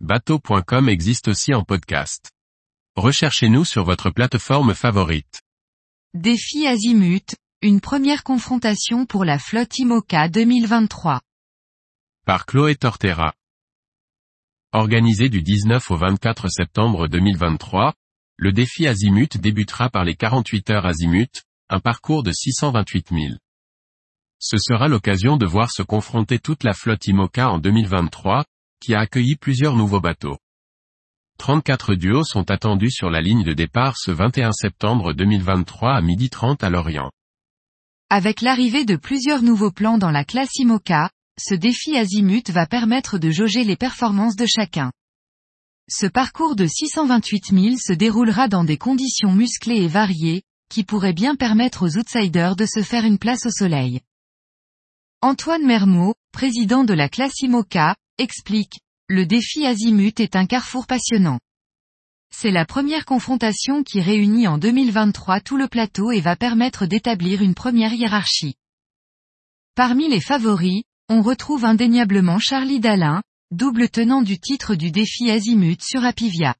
bateau.com existe aussi en podcast. Recherchez-nous sur votre plateforme favorite. Défi Azimut, une première confrontation pour la flotte IMOCA 2023. Par Chloé Tortera. Organisé du 19 au 24 septembre 2023, le défi Azimut débutera par les 48 heures Azimut, un parcours de 628 000. Ce sera l'occasion de voir se confronter toute la flotte IMOCA en 2023, qui a accueilli plusieurs nouveaux bateaux. 34 duos sont attendus sur la ligne de départ ce 21 septembre 2023 à 12h30 à Lorient. Avec l'arrivée de plusieurs nouveaux plans dans la classe IMOCA, ce défi azimut va permettre de jauger les performances de chacun. Ce parcours de 628 000 se déroulera dans des conditions musclées et variées, qui pourraient bien permettre aux outsiders de se faire une place au soleil. Antoine Mermot, président de la classe IMOCA, explique, le défi azimut est un carrefour passionnant. C'est la première confrontation qui réunit en 2023 tout le plateau et va permettre d'établir une première hiérarchie. Parmi les favoris, on retrouve indéniablement Charlie Dalin, double tenant du titre du défi azimut sur Apivia.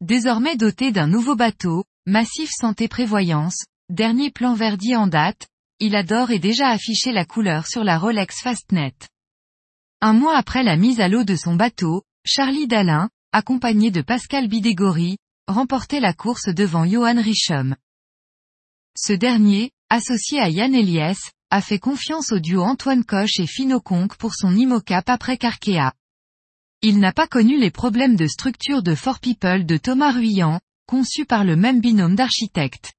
Désormais doté d'un nouveau bateau, Massif Santé Prévoyance, dernier plan Verdier en date, il adore et déjà affiché la couleur sur la Rolex Fastnet. Un mois après la mise à l'eau de son bateau, Charlie Dalin, accompagné de Pascal Bidégory, remportait la course devant Johan Richem. Ce dernier, associé à Yann Eliès, a fait confiance au duo Antoine Coche et Fino Conque pour son IMOCAP après Carkea. Il n'a pas connu les problèmes de structure de Fort People de Thomas Ruyant, conçu par le même binôme d'architectes.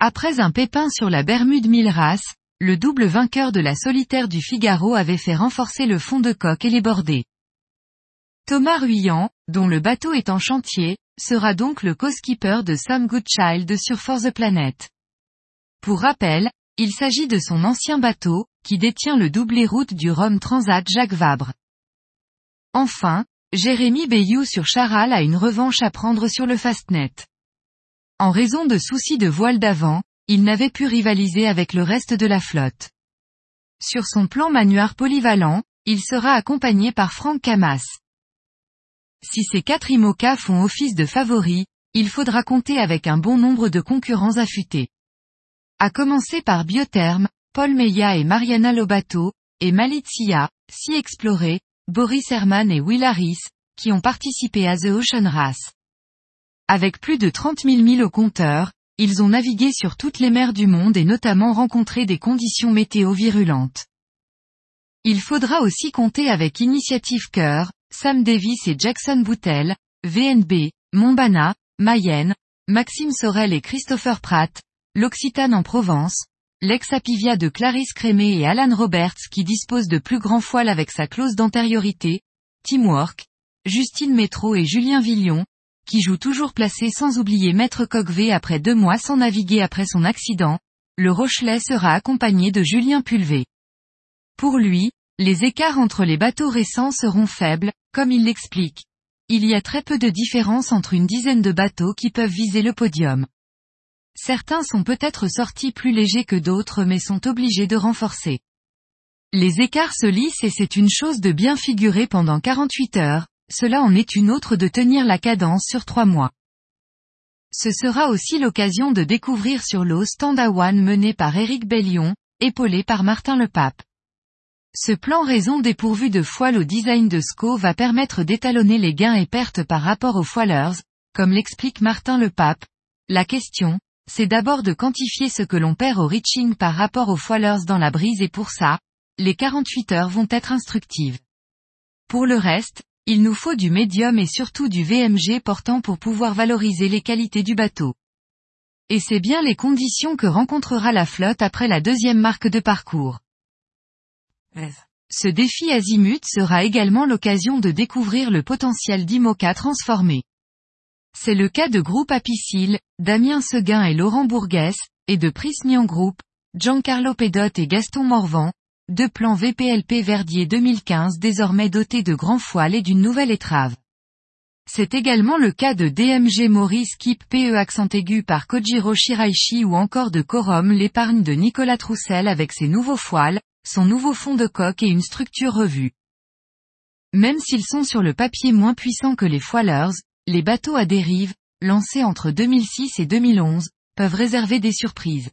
Après un pépin sur la Bermude Milras, le double vainqueur de la solitaire du Figaro avait fait renforcer le fond de coque et les bordées. Thomas Ruyant, dont le bateau est en chantier, sera donc le co-skipper de Sam Goodchild sur For the Planet. Pour rappel, il s'agit de son ancien bateau, qui détient le doublé route du Rhum Transat Jacques Vabre. Enfin, Jérémy Bayou sur Charal a une revanche à prendre sur le Fastnet. En raison de soucis de voile d'avant, il n'avait pu rivaliser avec le reste de la flotte. Sur son plan manuaire polyvalent, il sera accompagné par Franck Camas. Si ces quatre IMOCA font office de favoris, il faudra compter avec un bon nombre de concurrents affûtés. À commencer par Biotherm, Paul Meya et Mariana Lobato, et Malizia, Si Exploré, Boris Herman et Will Harris, qui ont participé à The Ocean Race. Avec plus de 30 000 milles au compteur, ils ont navigué sur toutes les mers du monde et notamment rencontré des conditions météo virulentes. Il faudra aussi compter avec Initiative Cœur, Sam Davis et Jackson Boutel, VNB, Montbana, Mayenne, Maxime Sorel et Christopher Pratt, l'Occitane en Provence, l'ex-Apivia de Clarisse Crémé et Alan Roberts qui dispose de plus grands foiles avec sa clause d'antériorité, Teamwork, Justine Métro et Julien Villon, qui joue toujours placé sans oublier Maître Coqvé après deux mois sans naviguer après son accident, le Rochelet sera accompagné de Julien Pulvé. Pour lui, les écarts entre les bateaux récents seront faibles, comme il l'explique. Il y a très peu de différence entre une dizaine de bateaux qui peuvent viser le podium. Certains sont peut-être sortis plus légers que d'autres mais sont obligés de renforcer. Les écarts se lissent et c'est une chose de bien figurer pendant 48 heures, cela en est une autre de tenir la cadence sur trois mois. Ce sera aussi l'occasion de découvrir sur l'eau Stand One mené par Eric Bellion, épaulé par Martin Lepape. Ce plan raison dépourvu de foile au design de SCO va permettre d'étalonner les gains et pertes par rapport aux foilers, comme l'explique Martin Lepape. La question, c'est d'abord de quantifier ce que l'on perd au reaching par rapport aux foilers dans la brise et pour ça, les 48 heures vont être instructives. Pour le reste, il nous faut du médium et surtout du VMG portant pour pouvoir valoriser les qualités du bateau. Et c'est bien les conditions que rencontrera la flotte après la deuxième marque de parcours. Ce défi azimut sera également l'occasion de découvrir le potentiel d'IMOCA transformé. C'est le cas de Groupe Apicil, Damien Seguin et Laurent Bourguès, et de Prismian Group, Giancarlo Pedot et Gaston Morvan, deux plans VPLP Verdier 2015 désormais dotés de grands foiles et d'une nouvelle étrave. C'est également le cas de DMG Maurice Kip PE accent aigu par Kojiro Shiraishi ou encore de Corum l'épargne de Nicolas Troussel avec ses nouveaux foiles, son nouveau fond de coque et une structure revue. Même s'ils sont sur le papier moins puissants que les foilers, les bateaux à dérive, lancés entre 2006 et 2011, peuvent réserver des surprises.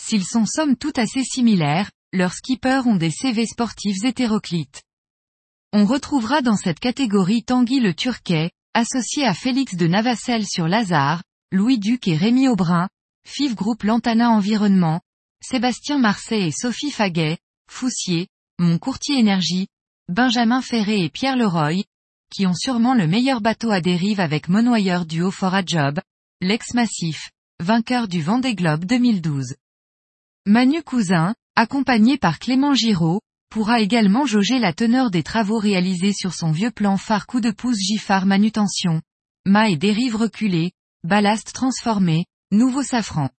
S'ils sont somme tout assez similaires, leurs skippers ont des CV sportifs hétéroclites. On retrouvera dans cette catégorie Tanguy le Turquet, associé à Félix de Navacelle sur Lazare, Louis Duc et Rémi Aubrin, FIF Groupe Lantana Environnement, Sébastien Marseille et Sophie Faguet, Foussier, Mon Courtier Énergie, Benjamin Ferré et Pierre Leroy, qui ont sûrement le meilleur bateau à dérive avec monoyeur du haut a Job, l'ex-massif, vainqueur du Vendée Globe 2012. Manu Cousin, accompagné par Clément Giraud, pourra également jauger la teneur des travaux réalisés sur son vieux plan phare coup de pouce Giffard manutention, mât et dérive reculée, ballast transformé, nouveau safran.